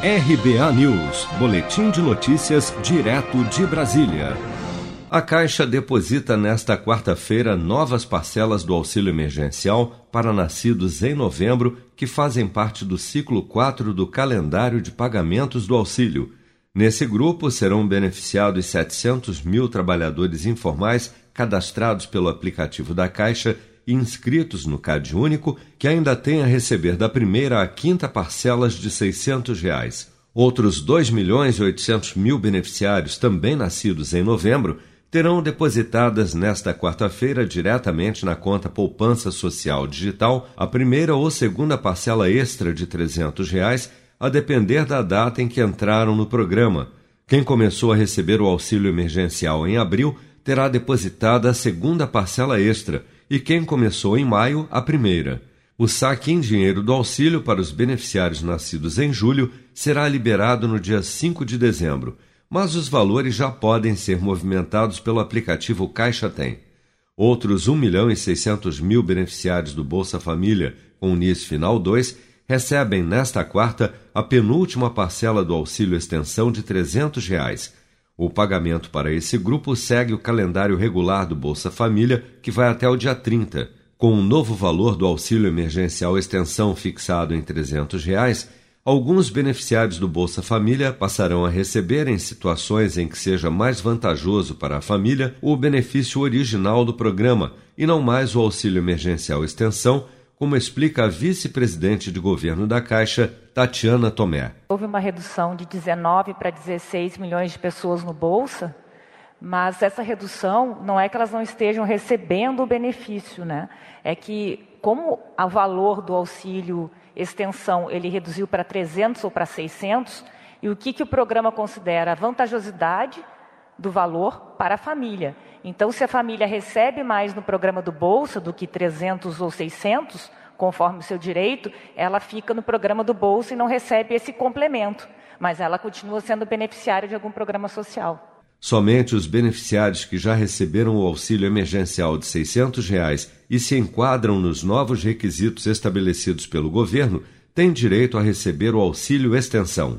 RBA News, Boletim de Notícias, direto de Brasília. A Caixa deposita nesta quarta-feira novas parcelas do auxílio emergencial para nascidos em novembro que fazem parte do ciclo 4 do calendário de pagamentos do auxílio. Nesse grupo serão beneficiados 700 mil trabalhadores informais cadastrados pelo aplicativo da Caixa inscritos no CAD Único que ainda têm a receber da primeira à quinta parcelas de 600 reais. Outros 2 milhões e 800 mil beneficiários, também nascidos em novembro, terão depositadas nesta quarta-feira diretamente na conta Poupança Social Digital a primeira ou segunda parcela extra de 300 reais, a depender da data em que entraram no programa. Quem começou a receber o auxílio emergencial em abril terá depositada a segunda parcela extra e quem começou em maio, a primeira. O saque em dinheiro do auxílio para os beneficiários nascidos em julho será liberado no dia 5 de dezembro, mas os valores já podem ser movimentados pelo aplicativo Caixa Tem. Outros 1 milhão e 600 mil beneficiários do Bolsa Família com o NIS Final 2 recebem nesta quarta a penúltima parcela do auxílio extensão de 300 reais, o pagamento para esse grupo segue o calendário regular do Bolsa Família, que vai até o dia 30. Com o novo valor do auxílio emergencial extensão fixado em 300 reais, alguns beneficiários do Bolsa Família passarão a receber, em situações em que seja mais vantajoso para a família, o benefício original do programa e não mais o auxílio emergencial extensão como explica a vice-presidente de governo da Caixa, Tatiana Tomé. Houve uma redução de 19 para 16 milhões de pessoas no Bolsa, mas essa redução não é que elas não estejam recebendo o benefício, né? É que como o valor do auxílio extensão ele reduziu para 300 ou para 600, e o que, que o programa considera vantajosidade do valor para a família. Então, se a família recebe mais no programa do Bolsa do que 300 ou 600, conforme o seu direito, ela fica no programa do Bolsa e não recebe esse complemento, mas ela continua sendo beneficiária de algum programa social. Somente os beneficiários que já receberam o auxílio emergencial de 600 reais e se enquadram nos novos requisitos estabelecidos pelo governo têm direito a receber o auxílio extensão.